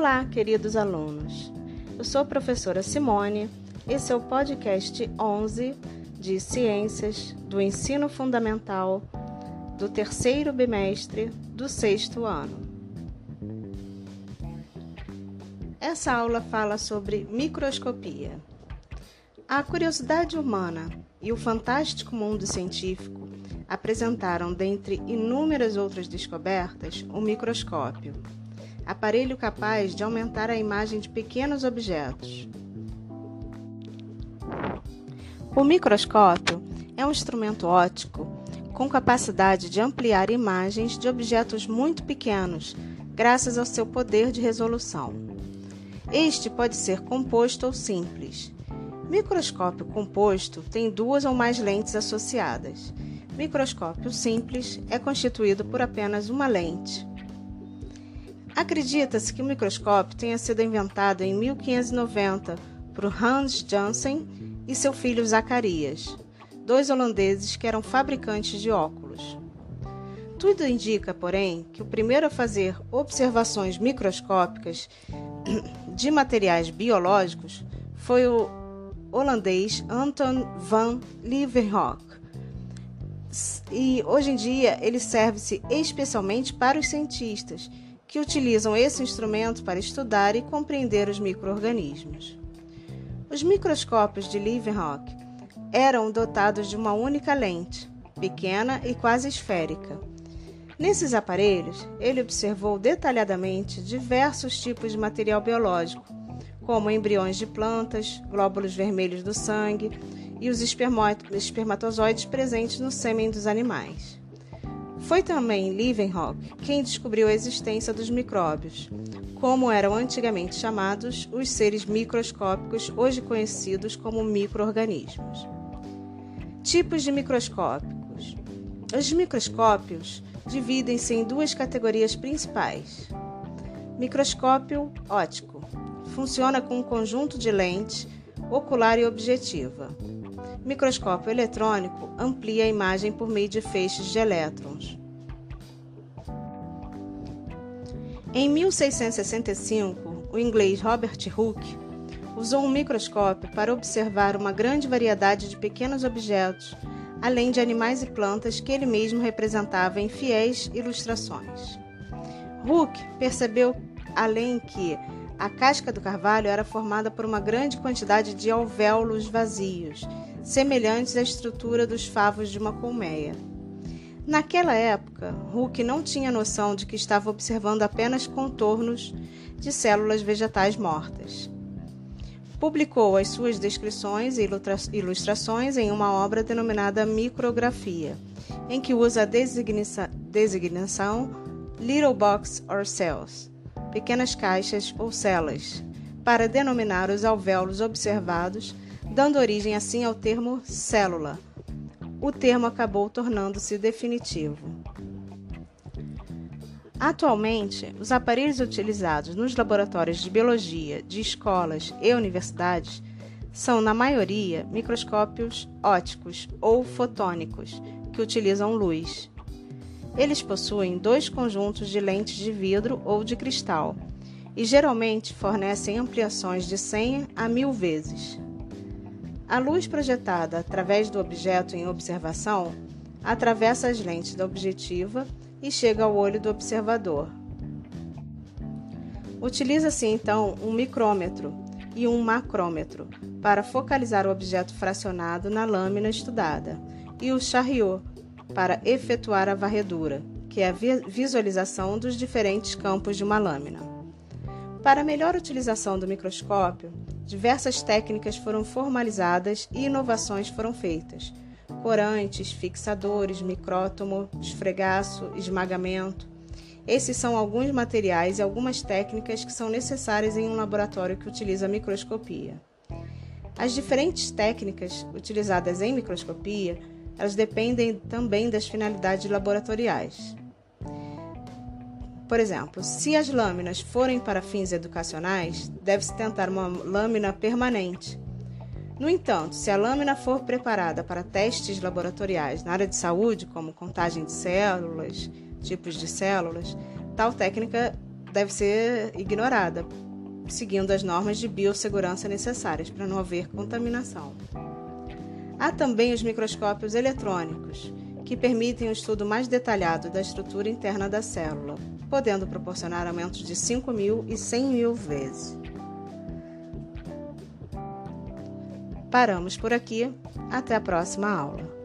Olá, queridos alunos. Eu sou a professora Simone. Esse é o podcast 11 de Ciências do Ensino Fundamental do terceiro bimestre do sexto ano. Essa aula fala sobre microscopia. A curiosidade humana e o fantástico mundo científico apresentaram, dentre inúmeras outras descobertas, o microscópio aparelho capaz de aumentar a imagem de pequenos objetos. O microscópio é um instrumento óptico com capacidade de ampliar imagens de objetos muito pequenos, graças ao seu poder de resolução. Este pode ser composto ou simples. Microscópio composto tem duas ou mais lentes associadas. Microscópio simples é constituído por apenas uma lente. Acredita-se que o microscópio tenha sido inventado em 1590 por Hans Janssen e seu filho Zacarias, dois holandeses que eram fabricantes de óculos. Tudo indica, porém, que o primeiro a fazer observações microscópicas de materiais biológicos foi o holandês Anton van Leeuwenhoek. E hoje em dia ele serve-se especialmente para os cientistas que utilizam esse instrumento para estudar e compreender os microorganismos. Os microscópios de Leeuwenhoek eram dotados de uma única lente, pequena e quase esférica. Nesses aparelhos, ele observou detalhadamente diversos tipos de material biológico, como embriões de plantas, glóbulos vermelhos do sangue e os espermatozoides presentes no sêmen dos animais. Foi também Leeuwenhoek quem descobriu a existência dos micróbios, como eram antigamente chamados os seres microscópicos, hoje conhecidos como microorganismos. Tipos de microscópicos. Os microscópios dividem-se em duas categorias principais. Microscópio óptico funciona com um conjunto de lentes ocular e objetiva. Microscópio eletrônico amplia a imagem por meio de feixes de elétrons. Em 1665, o inglês Robert Hooke usou um microscópio para observar uma grande variedade de pequenos objetos, além de animais e plantas que ele mesmo representava em fiéis ilustrações. Hooke percebeu, além que a casca do carvalho era formada por uma grande quantidade de alvéolos vazios, semelhantes à estrutura dos favos de uma colmeia. Naquela época, Hooke não tinha noção de que estava observando apenas contornos de células vegetais mortas. Publicou as suas descrições e ilustrações em uma obra denominada Micrografia, em que usa a designação Little Box or Cells, pequenas caixas ou celas, para denominar os alvéolos observados, dando origem assim ao termo célula o termo acabou tornando-se definitivo. Atualmente, os aparelhos utilizados nos laboratórios de biologia de escolas e universidades são, na maioria, microscópios ópticos ou fotônicos, que utilizam luz. Eles possuem dois conjuntos de lentes de vidro ou de cristal e geralmente fornecem ampliações de 100 a 1000 vezes. A luz projetada através do objeto em observação atravessa as lentes da objetiva e chega ao olho do observador. Utiliza-se então um micrômetro e um macrômetro para focalizar o objeto fracionado na lâmina estudada e o chariot para efetuar a varredura, que é a visualização dos diferentes campos de uma lâmina. Para melhor utilização do microscópio, diversas técnicas foram formalizadas e inovações foram feitas. Corantes, fixadores, micrótomo, esfregaço, esmagamento. Esses são alguns materiais e algumas técnicas que são necessárias em um laboratório que utiliza microscopia. As diferentes técnicas utilizadas em microscopia, elas dependem também das finalidades laboratoriais. Por exemplo, se as lâminas forem para fins educacionais, deve-se tentar uma lâmina permanente. No entanto, se a lâmina for preparada para testes laboratoriais na área de saúde, como contagem de células, tipos de células, tal técnica deve ser ignorada, seguindo as normas de biossegurança necessárias para não haver contaminação. Há também os microscópios eletrônicos, que permitem um estudo mais detalhado da estrutura interna da célula, podendo proporcionar aumentos de 5 mil e 100 mil vezes. Paramos por aqui. Até a próxima aula.